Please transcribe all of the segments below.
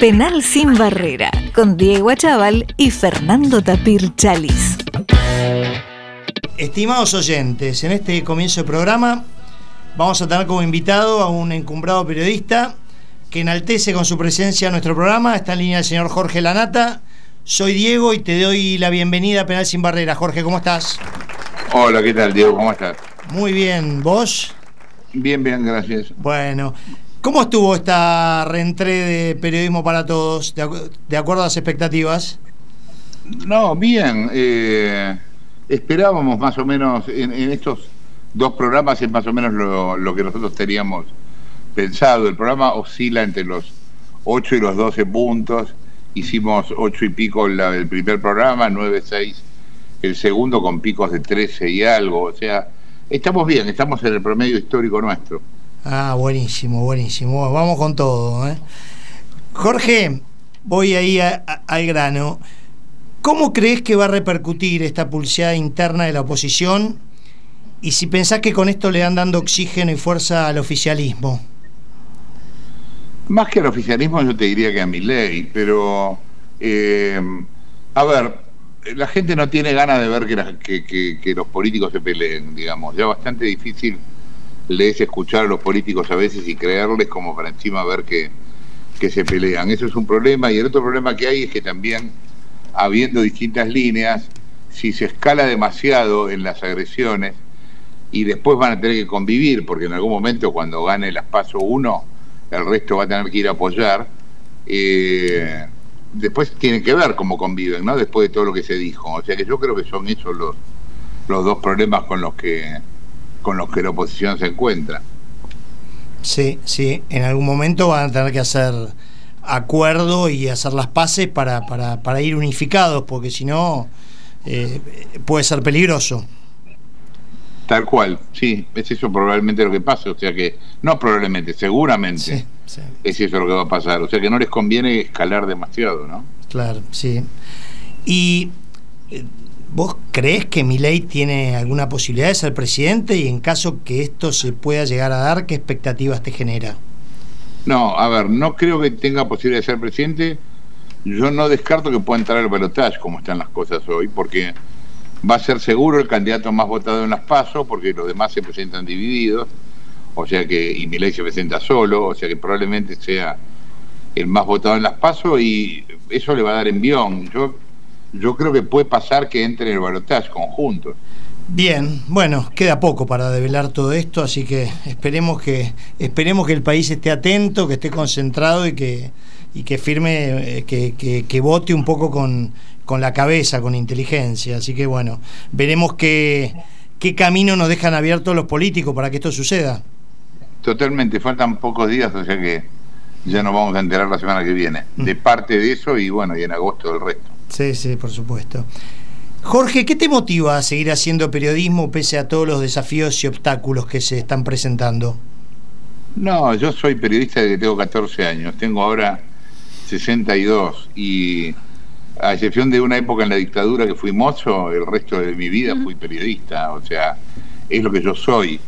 Penal sin barrera, con Diego Achával y Fernando Tapir Chalis. Estimados oyentes, en este comienzo de programa vamos a tener como invitado a un encumbrado periodista que enaltece con su presencia nuestro programa. Está en línea el señor Jorge Lanata. Soy Diego y te doy la bienvenida a Penal Sin Barrera. Jorge, ¿cómo estás? Hola, ¿qué tal, Diego? ¿Cómo estás? Muy bien, ¿vos? Bien, bien, gracias. Bueno, ¿cómo estuvo esta reentré de Periodismo para Todos, de, acuerdo a las expectativas? No, bien. Eh, esperábamos más o menos en, estos dos programas, es más o menos lo, que nosotros teníamos pensado. El programa oscila entre los 8 y los 12 puntos. Hicimos 8 y pico el primer programa, 9, 6 el segundo con picos de 13 y algo. O sea, estamos bien, estamos en el promedio histórico nuestro. Ah, buenísimo, buenísimo. Vamos con todo. ¿eh? Jorge, voy ahí al grano. ¿Cómo crees que va a repercutir esta pulseada interna de la oposición? Y si pensás que con esto le dan dando oxígeno y fuerza al oficialismo. Más que al oficialismo yo te diría que a mi ley, pero eh, a ver, la gente no tiene ganas de ver que, los políticos se peleen, digamos. Ya bastante difícil le es escuchar a los políticos a veces y creerles como para encima ver que, que se pelean. Eso es un problema y el otro problema que hay es que también, habiendo distintas líneas, si se escala demasiado en las agresiones y después van a tener que convivir, porque en algún momento cuando gane las paso uno, el resto va a tener que ir a apoyar, eh, después tienen que ver cómo conviven, ¿no? Después de todo lo que se dijo. O sea que yo creo que son esos los, los dos problemas con los que con los que la oposición se encuentra. Sí, sí, en algún momento van a tener que hacer acuerdo y hacer las paces para, para, para ir unificados, porque si no eh, puede ser peligroso. Tal cual, sí, es eso probablemente lo que pasa, o sea que, no probablemente, seguramente es eso lo que va a pasar, o sea que no les conviene escalar demasiado, ¿no? Claro, sí. ¿Y eh, vos crees que Milei tiene alguna posibilidad de ser presidente y en caso que esto se pueda llegar a dar, qué expectativas te genera? No, a ver, no creo que tenga posibilidad de ser presidente, yo no descarto que pueda entrar al balotaje como están las cosas hoy, porque va a ser seguro el candidato más votado en las PASO, porque los demás se presentan divididos, o sea que, y Milei se presenta solo, o sea que probablemente sea el más votado en las PASO y eso le va a dar envión. Yo, yo creo que puede pasar que entre en el balotaje conjunto. Bien, bueno, queda poco para develar todo esto, así que esperemos que esperemos que el país esté atento, que esté concentrado y que y que firme, eh, que, que, que vote un poco con, con la cabeza, con inteligencia. Así que bueno, veremos qué, qué camino nos dejan abiertos los políticos para que esto suceda. Totalmente, faltan pocos días, o sea que ya nos vamos a enterar la semana que viene. Mm. De parte de eso y bueno, y en agosto del resto. Sí, sí, por supuesto. Jorge, ¿qué te motiva a seguir haciendo periodismo pese a todos los desafíos y obstáculos que se están presentando? No, yo soy periodista desde que tengo 14 años, tengo ahora 62 y a excepción de una época en la dictadura que fui mozo, el resto de mi vida fui periodista, o sea, es lo que yo soy.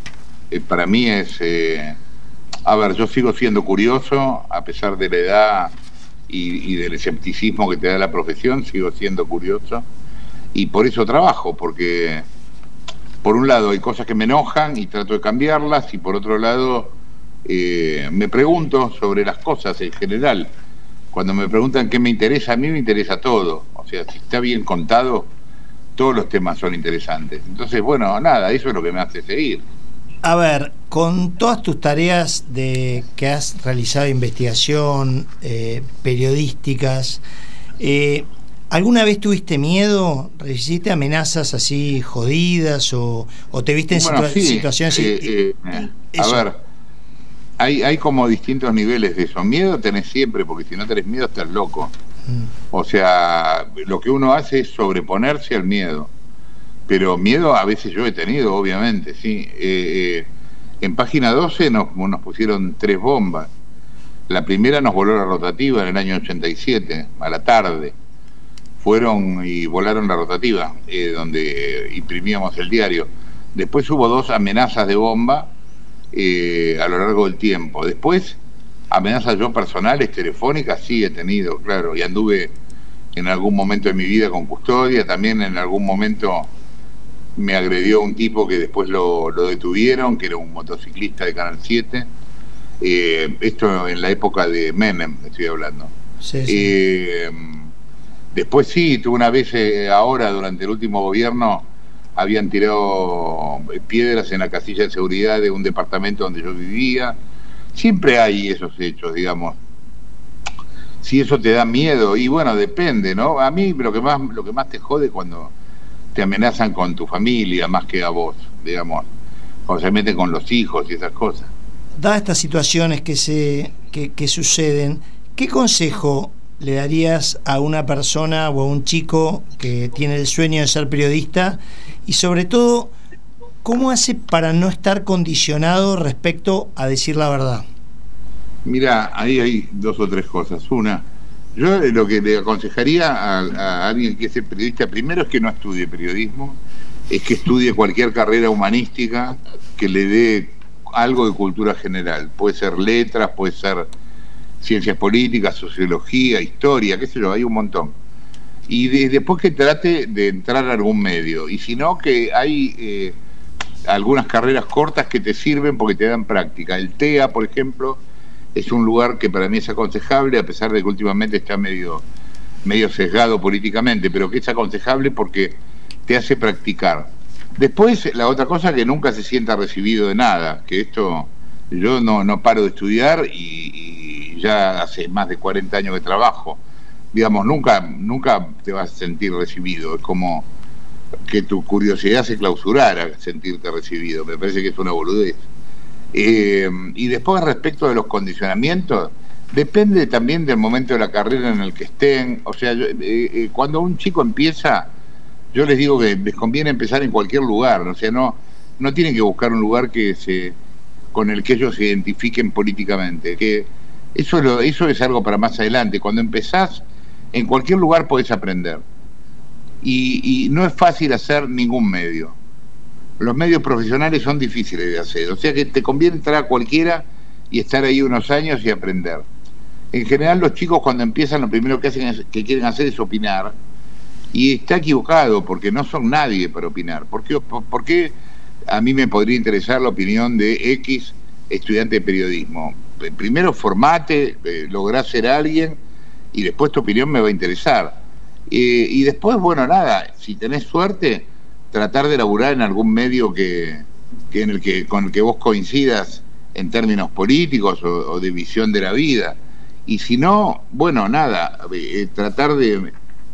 Eh, para mí es, eh, a ver, yo sigo siendo curioso, a pesar de la edad y, del escepticismo que te da la profesión, sigo siendo curioso, y por eso trabajo, porque por un lado hay cosas que me enojan y trato de cambiarlas, y por otro lado eh, me pregunto sobre las cosas en general cuando me preguntan qué me interesa, a mí me interesa todo. O sea, si está bien contado, todos los temas son interesantes. Entonces, bueno, nada, eso es lo que me hace seguir. A ver, con todas tus tareas de que has realizado investigación, eh, periodísticas, eh, ¿alguna vez tuviste miedo? ¿Recibiste amenazas así jodidas o, te viste en situaciones... Eh, a ver, hay, hay como distintos niveles de eso. Miedo tenés siempre, porque si no tenés miedo estás loco. Mm. O sea, lo que uno hace es sobreponerse al miedo. Pero miedo a veces yo he tenido, obviamente, sí. Eh, eh, en página 12 nos, nos pusieron tres bombas. La primera nos voló la rotativa en el año 87, a la tarde. Fueron y volaron la rotativa, eh, donde imprimíamos el diario. Después hubo dos amenazas de bomba a lo largo del tiempo. Después, amenazas yo personales, telefónicas, sí he tenido, claro, y anduve en algún momento de mi vida con custodia, también en algún momento me agredió un tipo que después lo, detuvieron, que era un motociclista de Canal 7. Eh, esto en la época de Menem, estoy hablando. Eh, después sí, tuve una vez eh, ahora, durante el último gobierno, habían tirado piedras en la casilla de seguridad de un departamento donde yo vivía. Siempre hay esos hechos, digamos. Si eso te da miedo, y bueno, depende, ¿no? A mí lo que más, lo que más te jode cuando te amenazan con tu familia más que a vos, digamos, cuando se meten con los hijos y esas cosas. Dadas estas situaciones que, se, que, suceden, ¿qué consejo le darías a una persona o a un chico que tiene el sueño de ser periodista y sobre todo, ¿cómo hace para no estar condicionado respecto a decir la verdad? Mira, ahí hay dos o tres cosas. Una, yo lo que le aconsejaría a, alguien que es periodista, primero es que no estudie periodismo, es que estudie cualquier carrera humanística que le dé algo de cultura general. Puede ser letras, puede ser ciencias políticas, sociología, historia, qué sé yo, hay un montón. Y después que trate de entrar a algún medio. Y si no, que hay eh, algunas carreras cortas que te sirven porque te dan práctica. El TEA, por ejemplo, es un lugar que para mí es aconsejable, a pesar de que últimamente está medio, medio sesgado políticamente, pero que es aconsejable porque te hace practicar. Después, la otra cosa, que nunca se sienta recibido de nada, que esto, yo no, no paro de estudiar y, ya hace más de 40 años que trabajo. Digamos, nunca, nunca te vas a sentir recibido, es como que tu curiosidad se clausurara sentirte recibido, me parece que es una boludez. Eh, y después respecto de los condicionamientos, depende también del momento de la carrera en el que estén. O sea, eh, eh, cuando un chico empieza, yo les digo que les conviene empezar en cualquier lugar. O sea, no, no tienen que buscar un lugar que se con el que ellos se identifiquen políticamente. Que eso, eso es algo para más adelante. Cuando empezás, en cualquier lugar podés aprender. y no es fácil hacer ningún medio los medios profesionales son difíciles de hacer. O sea que te conviene entrar a cualquiera y estar ahí unos años y aprender. En general los chicos cuando empiezan lo primero que hacen que quieren hacer es opinar y está equivocado porque no son nadie para opinar. ¿Por qué, a mí me podría interesar la opinión de X estudiante de periodismo? Primero formate, eh, lográ ser alguien y después tu opinión me va a interesar. Eh, y después, bueno, nada, si tenés suerte, tratar de laburar en algún medio que, en el que con el que vos coincidas en términos políticos o, de visión de la vida. Y si no, bueno, nada, eh, tratar de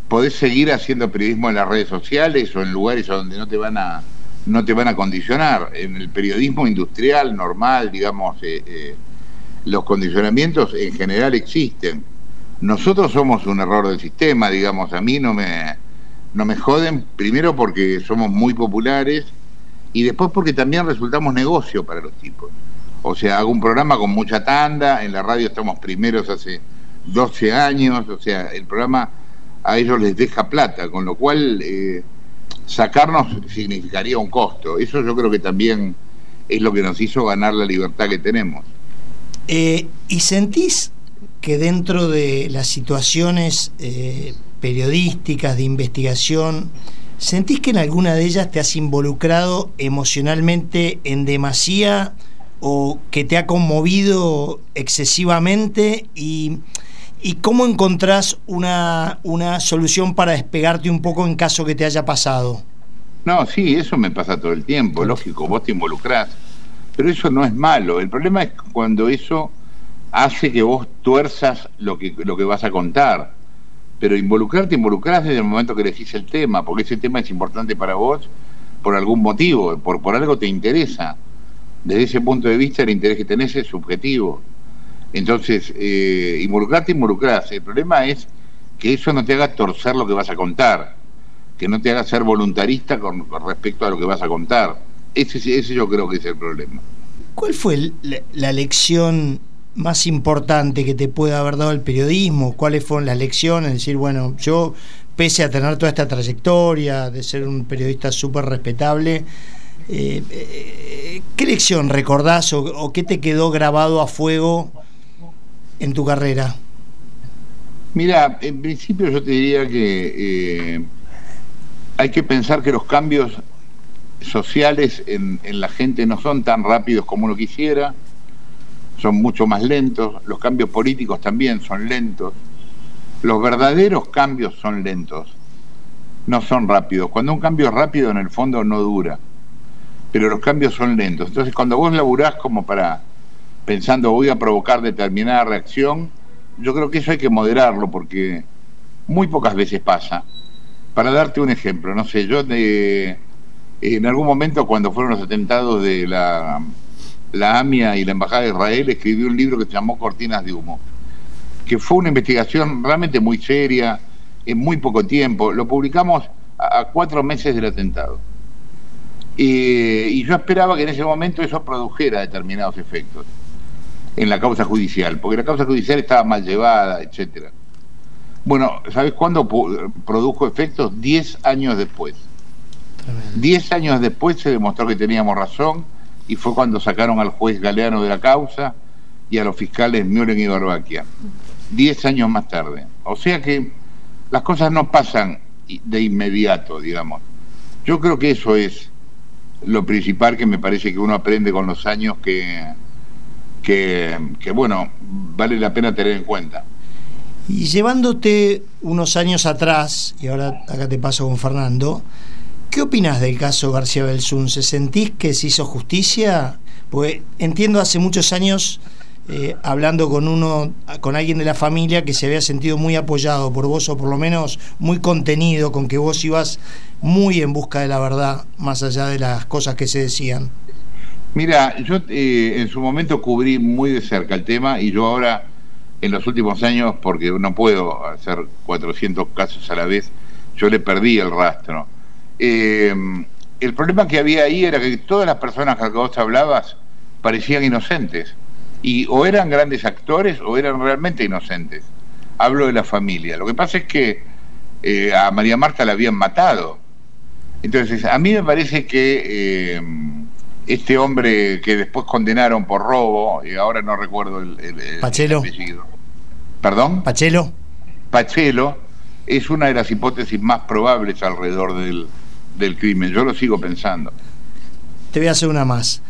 poder seguir haciendo periodismo en las redes sociales o en lugares donde no te van a no te van a condicionar. En el periodismo industrial normal, digamos, eh, eh, los condicionamientos en general existen. Nosotros somos un error del sistema, digamos, a mí no me no me joden, primero porque somos muy populares y después porque también resultamos negocio para los tipos. O sea, hago un programa con mucha tanda, en la radio estamos primeros hace 12 años, o sea, el programa a ellos les deja plata, con lo cual eh, sacarnos significaría un costo. Eso yo creo que también es lo que nos hizo ganar la libertad que tenemos. Eh, ¿Y sentís que dentro de las situaciones eh, periodísticas, de investigación, ¿sentís que en alguna de ellas te has involucrado emocionalmente en demasía o que te ha conmovido excesivamente? ¿Y, cómo encontrás una, una solución para despegarte un poco en caso que te haya pasado? No, sí, eso me pasa todo el tiempo, lógico, vos te involucrás, pero eso no es malo, el problema es cuando eso hace que vos tuerzas lo que, lo que vas a contar pero involucrarte, involucrás desde el momento que elegís el tema, porque ese tema es importante para vos por algún motivo, por, por algo te interesa. Desde ese punto de vista, el interés que tenés es subjetivo. Entonces, eh, involucrarte, involucrás. El problema es que eso no te haga torcer lo que vas a contar, que no te haga ser voluntarista con, respecto a lo que vas a contar. Ese, ese yo creo que es el problema. ¿Cuál fue la lección más importante que te pueda haber dado el periodismo? ¿Cuáles fueron las lecciones? Es decir, bueno, yo, pese a tener toda esta trayectoria, de ser un periodista súper respetable, eh, eh, ¿qué lección recordás o, qué te quedó grabado a fuego en tu carrera? Mira, en principio yo te diría que eh, hay que pensar que los cambios sociales en, en, la gente no son tan rápidos como uno quisiera, son mucho más lentos, los cambios políticos también son lentos, los verdaderos cambios son lentos, no son rápidos. Cuando un cambio es rápido en el fondo no dura, pero los cambios son lentos. Entonces cuando vos laburás como para pensando voy a provocar determinada reacción, yo creo que eso hay que moderarlo porque muy pocas veces pasa. Para darte un ejemplo, no sé, yo de, en algún momento cuando fueron los atentados de la, la AMIA y la Embajada de Israel, escribí un libro que se llamó Cortinas de Humo, que fue una investigación realmente muy seria, en muy poco tiempo. Lo publicamos a, cuatro meses del atentado. y yo esperaba que en ese momento eso produjera determinados efectos en la causa judicial, porque la causa judicial estaba mal llevada, etcétera. Bueno, ¿sabes cuándo produjo efectos? Diez años después. Diez años después se demostró que teníamos razón y fue cuando sacaron al juez Galeano de la causa y a los fiscales Muren y Barbaquia. Diez años más tarde. O sea que las cosas no pasan de inmediato, digamos. Yo creo que eso es lo principal que me parece que uno aprende con los años que, que, bueno, vale la pena tener en cuenta. Y llevándote unos años atrás, y ahora acá te paso con Fernando, ¿qué opinas del caso García ¿Se ¿Sentís que se hizo justicia? Pues entiendo hace muchos años eh, hablando con uno, con alguien de la familia que se había sentido muy apoyado por vos o por lo menos muy contenido, con que vos ibas muy en busca de la verdad, más allá de las cosas que se decían. Mira, yo eh, en su momento cubrí muy de cerca el tema y yo ahora, en los últimos años, porque no puedo hacer 400 casos a la vez, yo le perdí el rastro. Eh, el problema que había ahí era que todas las personas que vos hablabas parecían inocentes. Y o eran grandes actores o eran realmente inocentes. Hablo de la familia. Lo que pasa es que eh, a María Marta la habían matado. Entonces, a mí me parece que este hombre que después condenaron por robo, y ahora no recuerdo el, Pachelo. apellido. ¿Perdón? Pachelo. Pachelo es una de las hipótesis más probables alrededor del, del crimen. Yo lo sigo pensando. Te voy a hacer una más.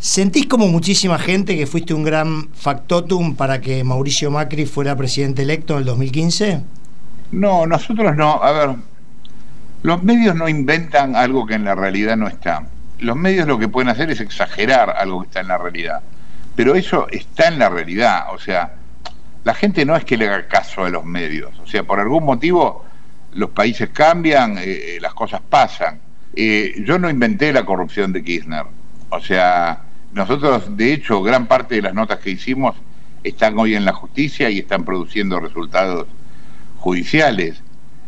¿Sentís como muchísima gente que fuiste un gran factotum para que Mauricio Macri fuera presidente electo en el 2015? No, nosotros no. A ver, los medios no inventan algo que en la realidad no está los medios lo que pueden hacer es exagerar algo que está en la realidad. Pero eso está en la realidad. O sea, la gente no es que le haga caso a los medios. O sea, por algún motivo los países cambian, eh, eh, las cosas pasan. Eh, yo no inventé la corrupción de Kirchner. O sea, nosotros, de hecho, gran parte de las notas que hicimos están hoy en la justicia y están produciendo resultados judiciales.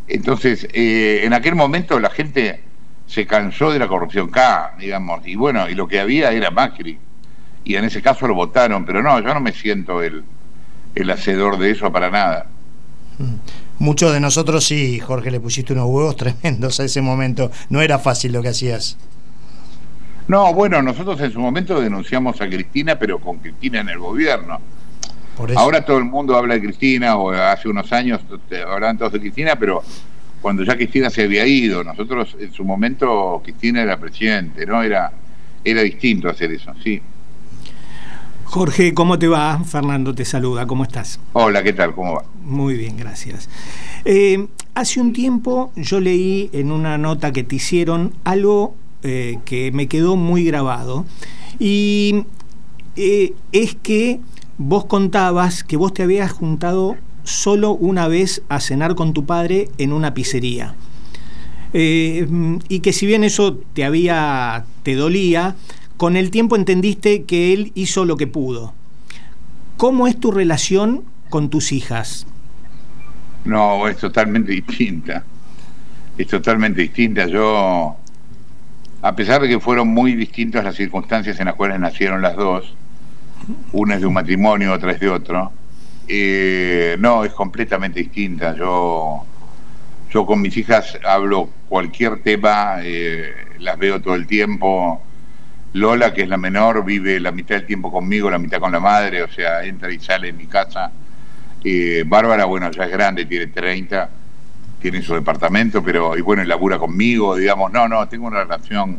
Entonces, en aquel momento la gente se cansó de la corrupción K, digamos, y bueno, y lo que había era Macri, y en ese caso lo votaron, pero no, yo no me siento el, el hacedor de eso para nada. Mm. Muchos de nosotros sí, Jorge, le pusiste unos huevos tremendos a ese momento, no era fácil lo que hacías. No, bueno, nosotros en su momento denunciamos a Cristina, pero con Cristina en el gobierno. Ahora todo el mundo habla de Cristina, o hace unos años hablaban todos de Cristina, pero cuando ya Cristina se había ido. Nosotros en su momento Cristina era presidente, ¿no? Era, era distinto hacer eso, sí. Jorge, ¿cómo te va? Fernando te saluda, ¿cómo estás? Hola, ¿qué tal? ¿Cómo va? Muy bien, gracias. Eh, hace un tiempo yo leí en una nota que te hicieron algo eh, que me quedó muy grabado y eh, es que vos contabas que vos te habías juntado solo una vez a cenar con tu padre en una pizzería. Y que si bien eso te había, te dolía, con el tiempo entendiste que él hizo lo que pudo. ¿Cómo es tu relación con tus hijas? No, es totalmente distinta. Es totalmente distinta. Yo, a pesar de que fueron muy distintas las circunstancias en las cuales nacieron las dos, una es de un matrimonio, otra es de otro, eh, no, es completamente distinta. Yo, yo con mis hijas hablo cualquier tema, eh, las veo todo el tiempo. Lola, que es la menor, vive la mitad del tiempo conmigo, la mitad con la madre, o sea, entra y sale en mi casa. Eh, Bárbara, bueno, ya es grande, tiene 30, tiene su departamento, pero, y bueno, labura conmigo, digamos, no, no, tengo una relación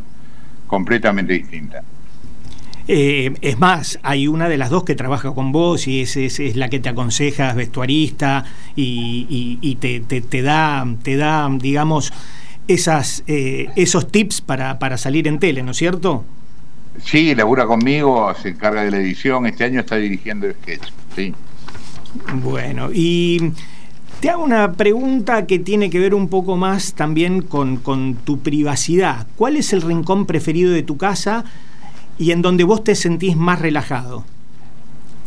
completamente distinta. Eh, es más, hay una de las dos que trabaja con vos y es, es, la que te aconseja, es vestuarista y, te, te, da, te da, digamos, esas, eh, esos tips para, para salir en tele, ¿no es cierto? Sí, labura conmigo, se encarga de la edición, este año está dirigiendo el sketch, sí. Bueno, y te hago una pregunta que tiene que ver un poco más también con, con tu privacidad. ¿Cuál es el rincón preferido de tu casa? y en donde vos te sentís más relajado?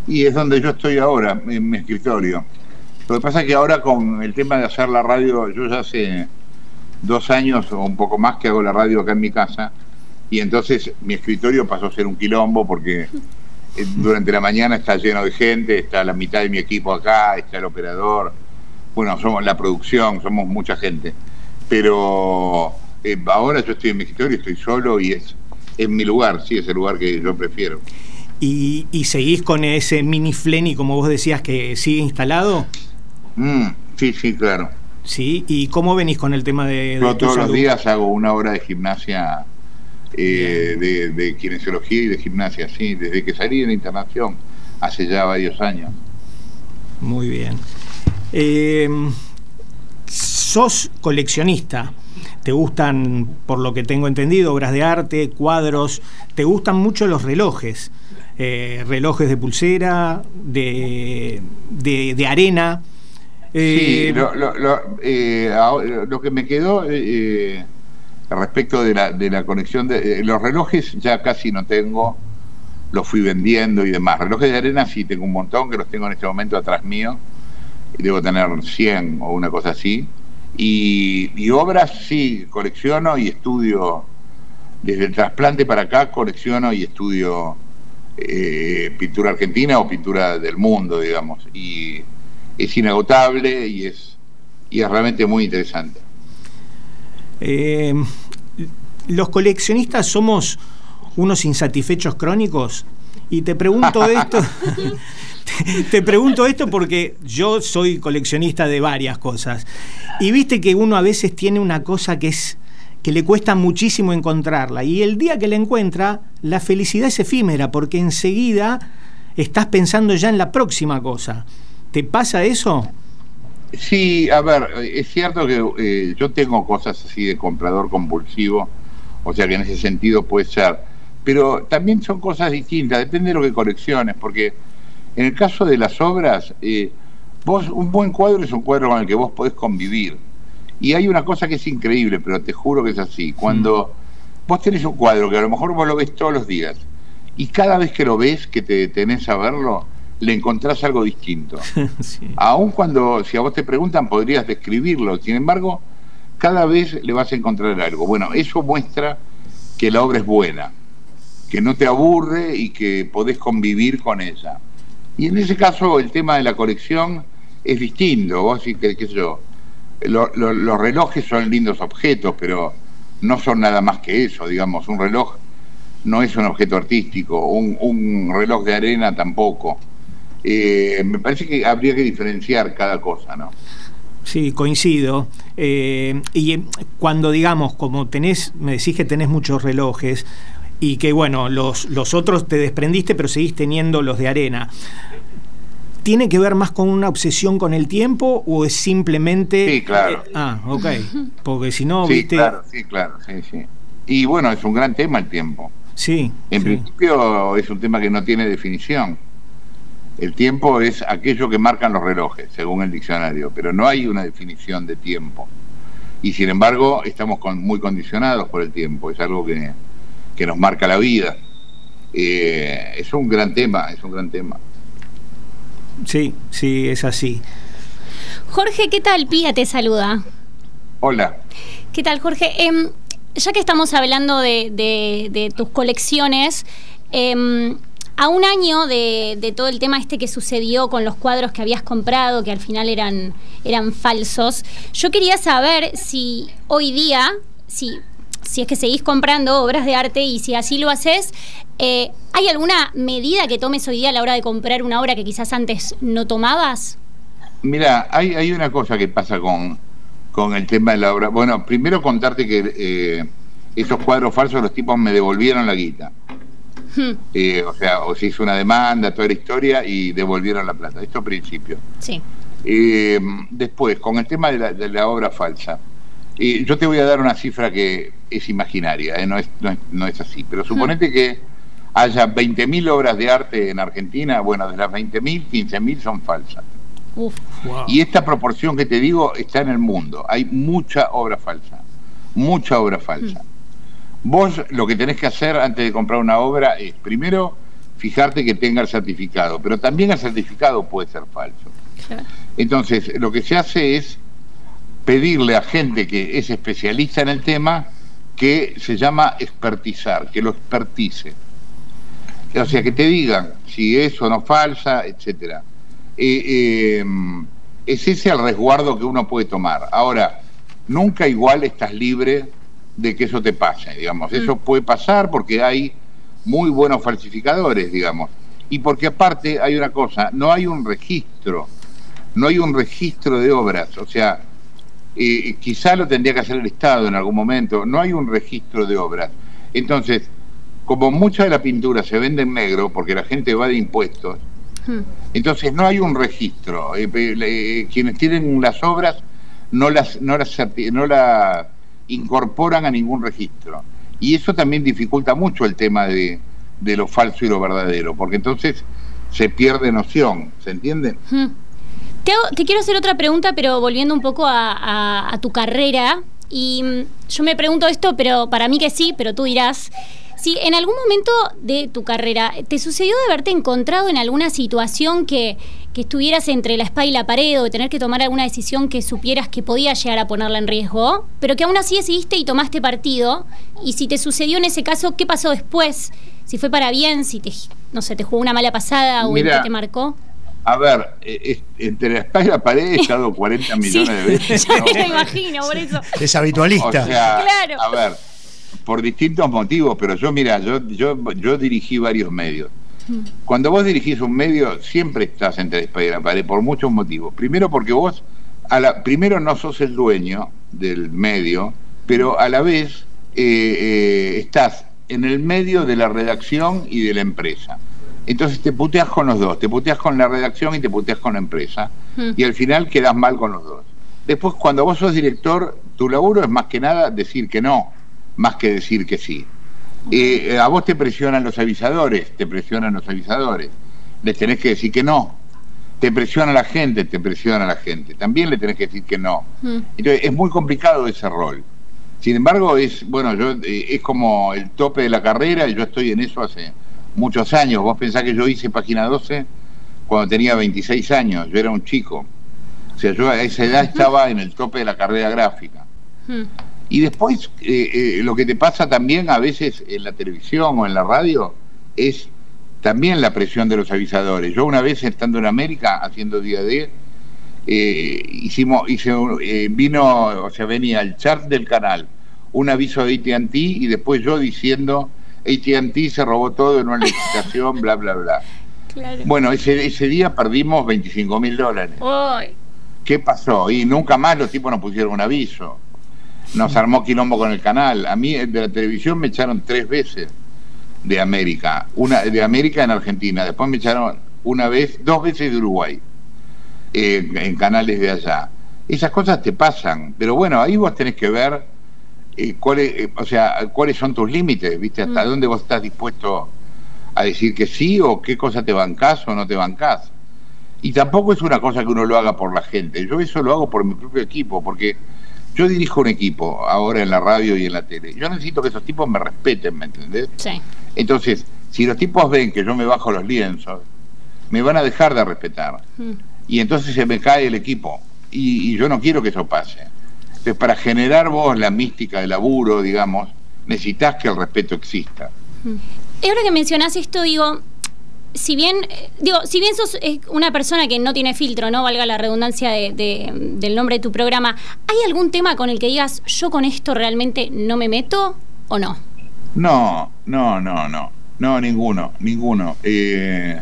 Y es donde yo estoy ahora, en mi escritorio. Lo que pasa es que ahora con el tema de hacer la radio, yo ya hace dos años o un poco más que hago la radio acá en mi casa, y entonces mi escritorio pasó a ser un quilombo porque eh, durante la mañana está lleno de gente, está la mitad de mi equipo acá, está el operador, bueno, somos la producción, somos mucha gente. Pero eh, ahora yo estoy en mi escritorio, estoy solo y es es mi lugar, sí, es el lugar que yo prefiero. ¿Y, seguís con ese mini Flenny, como vos decías, que sigue instalado? Mm, sí, sí, claro. Sí, ¿y cómo venís con el tema de... Yo todos los días hago una hora de gimnasia, eh, de, kinesiología y de gimnasia, sí, desde que salí de la internación, hace ya varios años. Muy bien. Eh, sos coleccionista te gustan, por lo que tengo entendido, obras de arte, cuadros, te gustan mucho los relojes, eh, relojes de pulsera, de, de, arena. sí, eh, lo, que me quedó respecto de la, de la conexión de los relojes ya casi no tengo, los fui vendiendo y demás. Relojes de arena sí tengo un montón, que los tengo en este momento atrás mío, y debo tener 100 o una cosa así y, obras sí, colecciono y estudio. Desde el trasplante para acá colecciono y estudio eh, pintura argentina o pintura del mundo, digamos. Y es inagotable y es, y es realmente muy interesante. Eh, los coleccionistas somos unos insatisfechos crónicos y te pregunto esto te, pregunto esto porque yo soy coleccionista de varias cosas. Y viste que uno a veces tiene una cosa que es que le cuesta muchísimo encontrarla. Y el día que la encuentra, la felicidad es efímera, porque enseguida estás pensando ya en la próxima cosa. ¿Te pasa eso? Sí, a ver, es cierto que eh, yo tengo cosas así de comprador compulsivo, o sea que en ese sentido puede ser, pero también son cosas distintas, depende de lo que colecciones, porque en el caso de las obras, eh, vos, un buen cuadro es un cuadro con el que vos podés convivir. Y hay una cosa que es increíble, pero te juro que es así. Cuando vos tenés un cuadro que a lo mejor vos lo ves todos los días, y cada vez que lo ves, que te detenés a verlo, le encontrás algo distinto. Aún cuando, si a vos te preguntan, podrías describirlo. Sin embargo, cada vez le vas a encontrar algo. Bueno, eso muestra que la obra es buena, que no te aburre y que podés convivir con ella. Y en ese caso el tema de la colección es distinto. Vos que, qué sé yo, los relojes son lindos objetos, pero no son nada más que eso, digamos. Un reloj no es un objeto artístico, un, reloj de arena tampoco. Eh, me parece que habría que diferenciar cada cosa, ¿no? Sí, coincido. Eh, y cuando digamos, como tenés, me decís que tenés muchos relojes, y que bueno, los, los otros te desprendiste, pero seguís teniendo los de arena. ¿Tiene que ver más con una obsesión con el tiempo o es simplemente... Sí, claro. Eh, ah, ok. Porque si no, sí, viste... Claro, sí, claro, sí, sí. Y bueno, es un gran tema el tiempo. Sí. En principio es un tema que no tiene definición. El tiempo es aquello que marcan los relojes, según el diccionario, pero no hay una definición de tiempo. Y sin embargo, estamos muy condicionados por el tiempo. Es algo que, que nos marca la vida. Eh, es un gran tema, es un gran tema. Sí, sí, es así. Jorge, ¿qué tal? Pía te saluda. Hola. ¿Qué tal, Jorge? Em, ya que estamos hablando de, tus colecciones, em, a un año de, todo el tema este que sucedió con los cuadros que habías comprado, que al final eran, eran falsos, yo quería saber si hoy día, si si es que seguís comprando obras de arte y si así lo haces, eh, ¿hay alguna medida que tomes hoy día a la hora de comprar una obra que quizás antes no tomabas? Mira, hay, hay una cosa que pasa con, con el tema de la obra. Bueno, primero contarte que eh, esos cuadros falsos los tipos me devolvieron la guita. Hmm, Eh, o sea, o se hizo una demanda, toda la historia y devolvieron la plata. Esto al principio. Sí. Eh, después, con el tema de la, de la obra falsa, eh, yo te voy a dar una cifra que es imaginaria, eh, no, es, no, es, no es así, pero suponete que haya 20.000 obras de arte en Argentina, bueno, de las 20.000, 15.000 son falsas. Uf. Wow. Y esta proporción que te digo está en el mundo. Hay mucha obra falsa, mucha obra falsa. Vos lo que tenés que hacer antes de comprar una obra es, primero, fijarte que tenga el certificado, pero también el certificado puede ser falso. Entonces, lo que se hace es pedirle a gente que es especialista en el tema que se llama expertizar, que lo expertice. O sea, que te digan si es o no falsa, etcétera. Eh, eh, es ese el resguardo que uno puede tomar. Ahora, nunca igual estás libre de que eso te pase, digamos. Eso puede pasar porque hay muy buenos falsificadores, digamos. Y porque aparte hay una cosa, no hay un registro, no hay un registro de obras, o sea, eh, quizá lo tendría que hacer el Estado en algún momento, no hay un registro de obras. Entonces, como mucha de la pintura se vende en negro, porque la gente va de impuestos, Hmm. entonces no hay un registro. Eh, le- quienes tienen las obras no las, no las certi- no la incorporan a ningún registro. Y eso también dificulta mucho el tema de, de lo falso y lo verdadero, porque entonces se pierde noción, ¿se entiende? Te, hago- te quiero hacer otra pregunta, pero volviendo un poco a, a- a tu carrera. Y mm, yo me pregunto esto, pero para mí que sí, pero tú dirás. Si en algún momento de tu carrera te sucedió de haberte encontrado en alguna situación que, que estuvieras entre la espada y la pared o de tener que tomar alguna decisión que supieras que podía llegar a ponerla en riesgo, pero que aún así decidiste y tomaste partido, y si te sucedió en ese caso, ¿qué pasó después? Si fue para bien, si te, no sé, te jugó una mala pasada o en Mira, qué te marcó. A ver, eh, es- entre la espalda y la pared he estado 40 millones de veces. ya ¿no? me lo imagino, por eso. Es O habitualista. sea, Claro. a ver, por distintos motivos, pero yo, mira, yo, yo, yo dirigí varios medios. Cuando vos dirigís un medio, siempre estás entre espada y la pared, por muchos motivos. Primero porque vos, a la, primero no sos el dueño del medio, pero a la vez eh, eh, estás en el medio de la redacción y de la empresa. Entonces te puteas con los dos, te puteas con la redacción y te puteas con la empresa. Hmm. Y al final quedas mal con los dos. Después, cuando vos sos director, tu laburo es más que nada decir que no, más que decir que sí. Eh, a vos te presionan los avisadores, te presionan los avisadores. Les tenés que decir que no. Te presiona la gente, te presiona la gente. También le tenés que decir que no. Mm. Entonces, es muy complicado ese rol. Sin embargo, es bueno, yo eh, es como el tope de la carrera y yo estoy en eso hace muchos años. Vos pensás que yo hice página 12 cuando tenía 26 años, yo era un chico. O sea, yo a esa edad estaba en el tope de la carrera gráfica. Y después, eh, eh, lo que te pasa también a veces en la televisión o en la radio es también la presión de los avisadores. Yo una vez estando en América haciendo día D, eh, hicimos, hice un- eh, vino, o sea, venía el chart del canal, un aviso de AT&T y después yo diciendo AT&T se robó todo en una licitación, bla, bla, bla. Claro. Bueno, ese, ese día perdimos 25 mil dólares. ¿Qué pasó? Y nunca más los tipos nos pusieron un aviso. Nos armó quilombo con el canal. A mí eh, de la televisión me echaron tres veces de América. Una de América en Argentina. Después me echaron una vez, dos veces de Uruguay. eh, en canales de allá. Esas cosas te pasan. Pero bueno, ahí vos tenés que ver eh, cuáles, eh, o sea, cuáles son tus límites, ¿viste? Hasta Mm. dónde vos estás dispuesto a decir que sí o qué cosa te bancás o no te bancás. Y tampoco es una cosa que uno lo haga por la gente. Yo eso lo hago por mi propio equipo, porque yo dirijo un equipo ahora en la radio y en la tele. Yo necesito que esos tipos me respeten, ¿me entendés? sí. Entonces, si los tipos ven que yo me bajo los lienzos, me van a dejar de respetar. Hmm. Y entonces se me cae el equipo. Y, y yo no quiero que eso pase. Entonces, para generar vos la mística del laburo, digamos, necesitas que el respeto exista. Y ahora que mencionás esto, digo, si bien, eh, digo, si bien sos eh, una persona que no tiene filtro, no valga la redundancia de, de- del nombre de tu programa, ¿hay algún tema con el que digas, yo con esto realmente no me meto o no? No, no, no, no, no, ninguno, ninguno. Eh,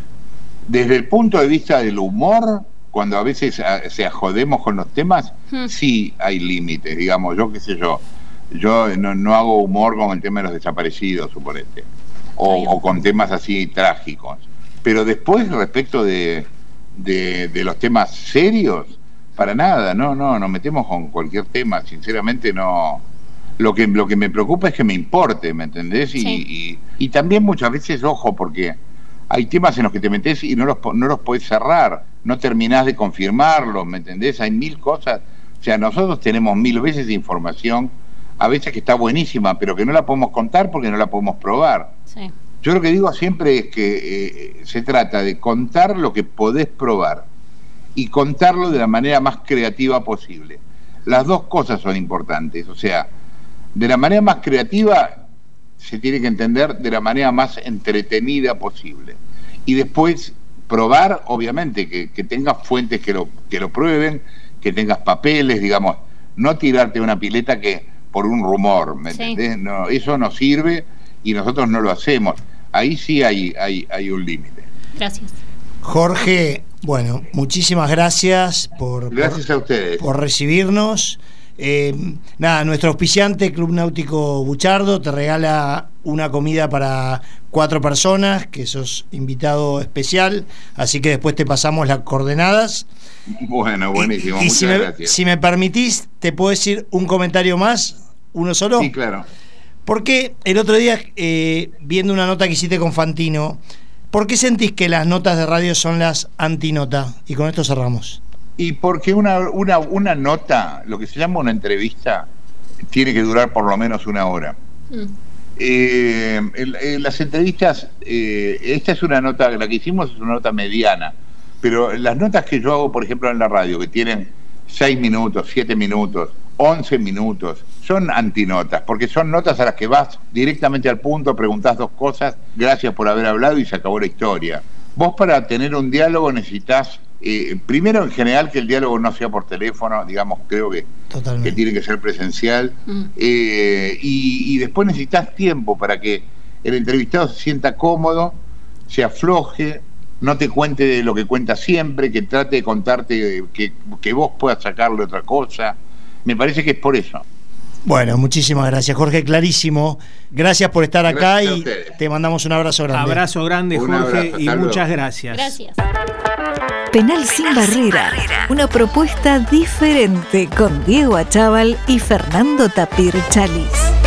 desde el punto de vista del humor, cuando a veces ah, se ajodemos con los temas, Hmm. sí hay límites, digamos, yo qué sé yo, yo no, no hago humor con el tema de los desaparecidos, suponete, o, o con temas así trágicos. Pero después, respecto de, de, de los temas serios, para nada, no, no, nos metemos con cualquier tema, sinceramente no. Lo que, lo que me preocupa es que me importe, ¿me entendés? Y, Sí. y, y también muchas veces, ojo, porque hay temas en los que te metes y no los, no los podés cerrar, no terminás de confirmarlos, ¿me entendés? Hay mil cosas. O sea, nosotros tenemos mil veces de información, a veces que está buenísima, pero que no la podemos contar porque no la podemos probar. Sí. Yo lo que digo siempre es que eh, se trata de contar lo que podés probar y contarlo de la manera más creativa posible. Las dos cosas son importantes, o sea, de la manera más creativa se tiene que entender de la manera más entretenida posible. Y después probar, obviamente, que, que tengas fuentes que lo, que lo prueben, que tengas papeles, digamos, no tirarte una pileta que por un rumor, ¿me Sí. entendés? No, eso no sirve y nosotros no lo hacemos. Ahí sí hay, hay, hay un límite. Gracias. Jorge, bueno, muchísimas gracias por, por- Gracias a ustedes. por recibirnos. Eh, nada, nuestro auspiciante, Club Náutico Buchardo, te regala una comida para cuatro personas, que sos invitado especial, así que después te pasamos las coordenadas. Bueno, buenísimo, Y- y muchas si me, gracias. si me permitís, te puedo decir un comentario más, uno solo. Sí, claro. Porque el otro día, eh, viendo una nota que hiciste con Fantino, ¿por qué sentís que las notas de radio son las antinota? Y con esto cerramos. Y porque una, una, una nota, lo que se llama una entrevista, tiene que durar por lo menos una hora. Mm. Eh, eh, las entrevistas, eh, esta es una nota, la que hicimos es una nota mediana, pero las notas que yo hago, por ejemplo, en la radio, que tienen 6 minutos, 7 minutos, 11 minutos, son antinotas, porque son notas a las que vas directamente al punto, preguntás dos cosas, gracias por haber hablado y se acabó la historia. Vos para tener un diálogo necesitas, eh, primero en general que el diálogo no sea por teléfono, digamos, creo que que tiene que ser presencial. Mm. Eh, y, y después necesitas tiempo para que el entrevistado se sienta cómodo, se afloje, no te cuente de lo que cuenta siempre, que trate de contarte que, que vos puedas sacarle otra cosa. Me parece que es por eso. Bueno, muchísimas gracias, Jorge, clarísimo. Gracias por estar acá Gracias y te mandamos un abrazo grande. Abrazo grande, Un Jorge, abrazo, y muchas gracias. Gracias. Penal sin barrera. Una propuesta diferente con Diego Achával y Fernando Tapir Chalis.